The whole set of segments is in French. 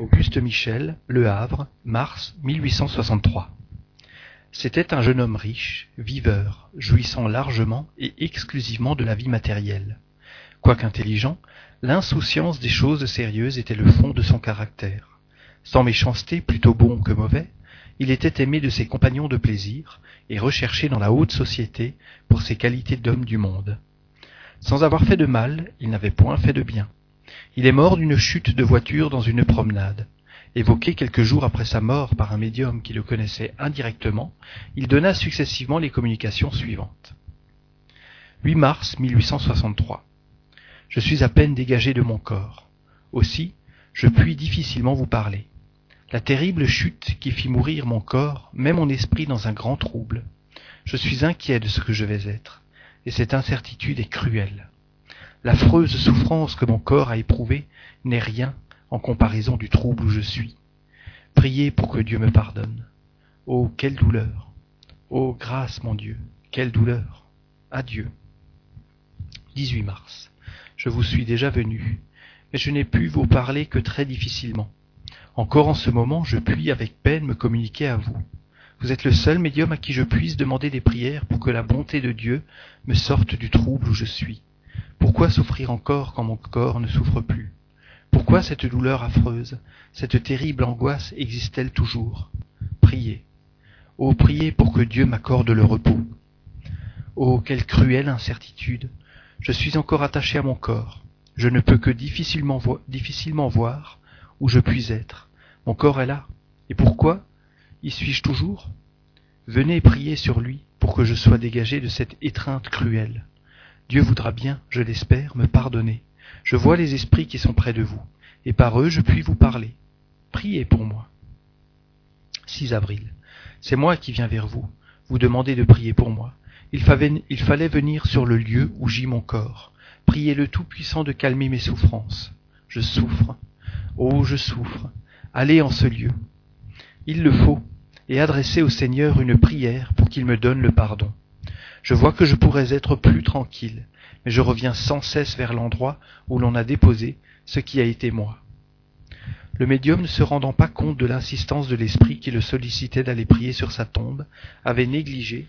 Auguste Michel, Le Havre, mars 1863. C'était un jeune homme riche, viveur, jouissant largement et exclusivement de la vie matérielle. Quoique intelligent, l'insouciance des choses sérieuses était le fond de son caractère. Sans méchanceté, plutôt bon que mauvais, il était aimé de ses compagnons de plaisir et recherché dans la haute société pour ses qualités d'homme du monde. Sans avoir fait de mal, il n'avait point fait de bien. Il est mort d'une chute de voiture dans une promenade. Évoqué quelques jours après sa mort par un médium qui le connaissait indirectement, il donna successivement les communications suivantes. 8 mars 1863. Je suis à peine dégagé de mon corps. Aussi, je puis difficilement vous parler. La terrible chute qui fit mourir mon corps met mon esprit dans un grand trouble. Je suis inquiet de ce que je vais être, et cette incertitude est cruelle. L'affreuse souffrance que mon corps a éprouvée n'est rien en comparaison du trouble où je suis. Priez pour que Dieu me pardonne. Oh, quelle douleur. Oh, grâce, mon Dieu, quelle douleur. Adieu. 18 mars. Je vous suis déjà venu, mais je n'ai pu vous parler que très difficilement. Encore en ce moment, je puis avec peine me communiquer à vous. Vous êtes le seul médium à qui je puisse demander des prières pour que la bonté de Dieu me sorte du trouble où je suis. Pourquoi souffrir encore quand mon corps ne souffre plus? Pourquoi cette douleur affreuse, cette terrible angoisse existe-t-elle toujours? Priez. Oh, priez pour que Dieu m'accorde le repos. Oh, quelle cruelle incertitude. Je suis encore attaché à mon corps. Je ne peux que difficilement, vo difficilement voir où je puis être. Mon corps est là. Et pourquoi? Y suis-je toujours? Venez prier sur lui pour que je sois dégagé de cette étreinte cruelle. Dieu voudra bien, je l'espère, me pardonner. Je vois les esprits qui sont près de vous, et par eux je puis vous parler. Priez pour moi. 6 avril. C'est moi qui viens vers vous, vous demander de prier pour moi. Il fallait, il fallait venir sur le lieu où gît mon corps. Priez le Tout-Puissant de calmer mes souffrances. Je souffre. Oh, je souffre. Allez en ce lieu. Il le faut, et adressez au Seigneur une prière pour qu'il me donne le pardon. Je vois que je pourrais être plus tranquille, mais je reviens sans cesse vers l'endroit où l'on a déposé ce qui a été moi. Le médium, ne se rendant pas compte de l'insistance de l'esprit qui le sollicitait d'aller prier sur sa tombe, avait négligé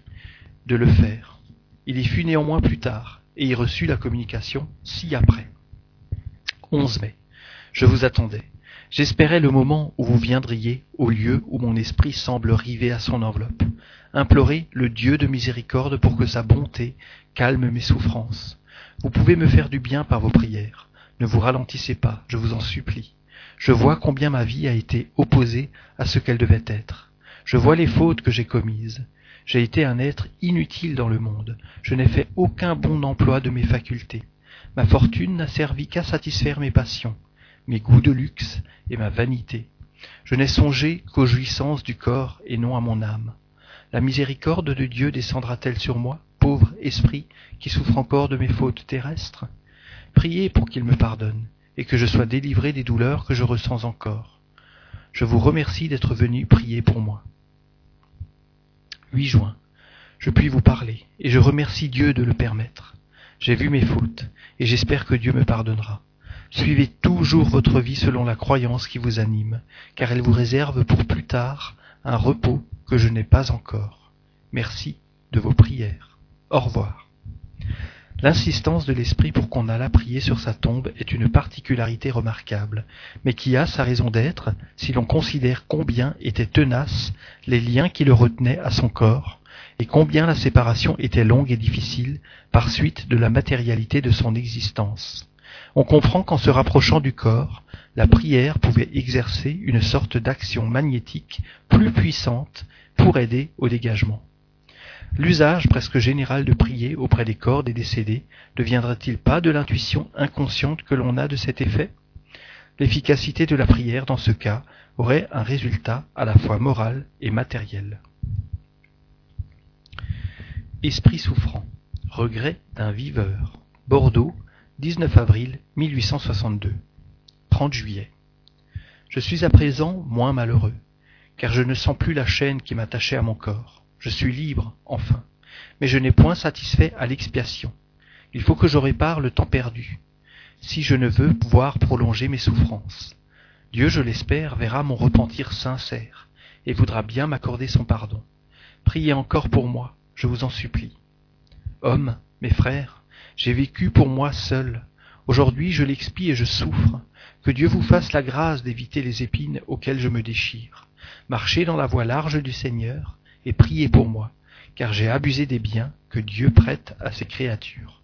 de le faire. Il y fut néanmoins plus tard, et y reçut la communication ci-après. 11 mai. Je vous attendais. J'espérais le moment où vous viendriez au lieu où mon esprit semble rivé à son enveloppe. Implorez le Dieu de miséricorde pour que sa bonté calme mes souffrances. Vous pouvez me faire du bien par vos prières. Ne vous ralentissez pas, je vous en supplie. Je vois combien ma vie a été opposée à ce qu'elle devait être. Je vois les fautes que j'ai commises. J'ai été un être inutile dans le monde. Je n'ai fait aucun bon emploi de mes facultés. Ma fortune n'a servi qu'à satisfaire mes passions mes goûts de luxe et ma vanité. Je n'ai songé qu'aux jouissances du corps et non à mon âme. La miséricorde de Dieu descendra-t-elle sur moi, pauvre esprit qui souffre encore de mes fautes terrestres? Priez pour qu'il me pardonne et que je sois délivré des douleurs que je ressens encore. Je vous remercie d'être venu prier pour moi. 8 juin. Je puis vous parler, et je remercie Dieu de le permettre. J'ai vu mes fautes, et j'espère que Dieu me pardonnera. Suivez toujours votre vie selon la croyance qui vous anime, car elle vous réserve pour plus tard un repos que je n'ai pas encore. Merci de vos prières. Au revoir. L'insistance de l'esprit pour qu'on allât prier sur sa tombe est une particularité remarquable, mais qui a sa raison d'être si l'on considère combien étaient tenaces les liens qui le retenaient à son corps, et combien la séparation était longue et difficile par suite de la matérialité de son existence on comprend qu'en se rapprochant du corps, la prière pouvait exercer une sorte d'action magnétique plus puissante pour aider au dégagement. L'usage presque général de prier auprès des corps des décédés ne viendrait-il pas de l'intuition inconsciente que l'on a de cet effet? L'efficacité de la prière dans ce cas aurait un résultat à la fois moral et matériel. Esprit souffrant. Regret d'un viveur. Bordeaux, 19 avril 1862. 30 juillet. Je suis à présent moins malheureux, car je ne sens plus la chaîne qui m'attachait à mon corps. Je suis libre, enfin, mais je n'ai point satisfait à l'expiation. Il faut que je répare le temps perdu, si je ne veux pouvoir prolonger mes souffrances. Dieu, je l'espère, verra mon repentir sincère et voudra bien m'accorder son pardon. Priez encore pour moi, je vous en supplie. Hommes, mes frères, j'ai vécu pour moi seul. Aujourd'hui je l'expie et je souffre. Que Dieu vous fasse la grâce d'éviter les épines auxquelles je me déchire. Marchez dans la voie large du Seigneur et priez pour moi, car j'ai abusé des biens que Dieu prête à ses créatures.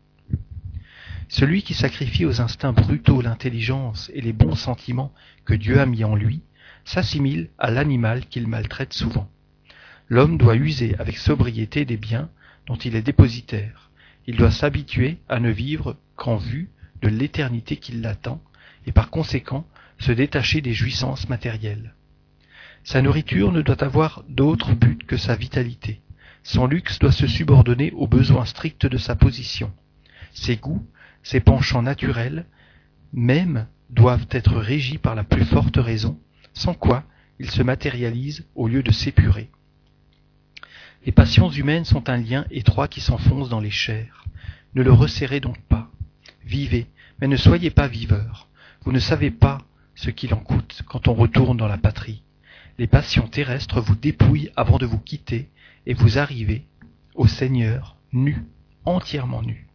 Celui qui sacrifie aux instincts brutaux l'intelligence et les bons sentiments que Dieu a mis en lui s'assimile à l'animal qu'il maltraite souvent. L'homme doit user avec sobriété des biens dont il est dépositaire. Il doit s'habituer à ne vivre qu'en vue de l'éternité qui l'attend et par conséquent se détacher des jouissances matérielles. Sa nourriture ne doit avoir d'autre but que sa vitalité. Son luxe doit se subordonner aux besoins stricts de sa position. Ses goûts ses penchants naturels même doivent être régis par la plus forte raison, sans quoi ils se matérialisent au lieu de s'épurer. Les passions humaines sont un lien étroit qui s'enfonce dans les chairs. Ne le resserrez donc pas. Vivez, mais ne soyez pas viveurs. Vous ne savez pas ce qu'il en coûte quand on retourne dans la patrie. Les passions terrestres vous dépouillent avant de vous quitter et vous arrivez au Seigneur nu, entièrement nu.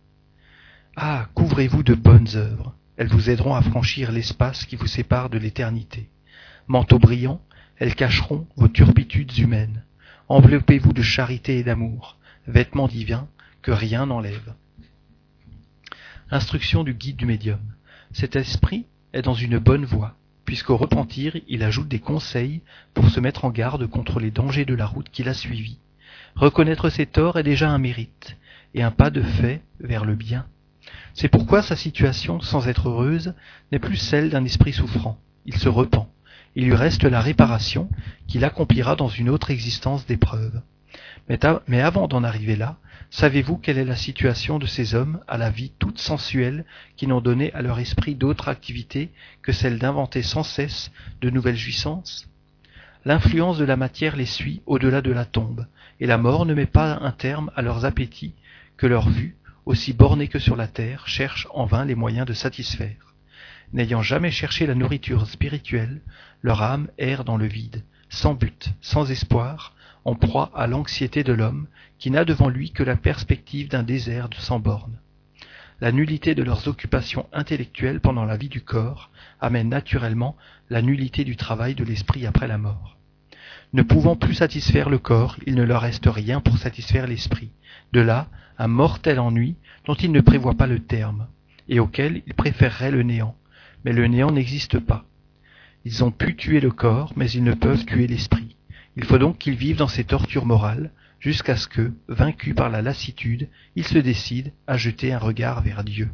Ah, couvrez-vous de bonnes œuvres, elles vous aideront à franchir l'espace qui vous sépare de l'éternité. Manteau brillant, elles cacheront vos turpitudes humaines. Enveloppez-vous de charité et d'amour, vêtements divins que rien n'enlève. Instruction du guide du médium. Cet esprit est dans une bonne voie, puisqu'au repentir, il ajoute des conseils pour se mettre en garde contre les dangers de la route qu'il a suivie. Reconnaître ses torts est déjà un mérite, et un pas de fait vers le bien. C'est pourquoi sa situation, sans être heureuse, n'est plus celle d'un esprit souffrant. Il se repent. Il lui reste la réparation qu'il accomplira dans une autre existence d'épreuve. Mais, avant d'en arriver là, savez-vous quelle est la situation de ces hommes à la vie toute sensuelle qui n'ont donné à leur esprit d'autre activité que celle d'inventer sans cesse de nouvelles jouissances? L'influence de la matière les suit au-delà de la tombe, et la mort ne met pas un terme à leurs appétits que leur vue, aussi bornés que sur la terre, cherchent en vain les moyens de satisfaire. N'ayant jamais cherché la nourriture spirituelle, leur âme erre dans le vide, sans but, sans espoir, en proie à l'anxiété de l'homme qui n'a devant lui que la perspective d'un désert sans bornes. La nullité de leurs occupations intellectuelles pendant la vie du corps amène naturellement la nullité du travail de l'esprit après la mort. Ne pouvant plus satisfaire le corps, il ne leur reste rien pour satisfaire l'esprit. De là, un mortel ennui dont ils ne prévoient pas le terme, et auquel ils préféreraient le néant. Mais le néant n'existe pas. Ils ont pu tuer le corps, mais ils ne peuvent tuer l'esprit. Il faut donc qu'ils vivent dans ces tortures morales, jusqu'à ce que, vaincus par la lassitude, ils se décident à jeter un regard vers Dieu.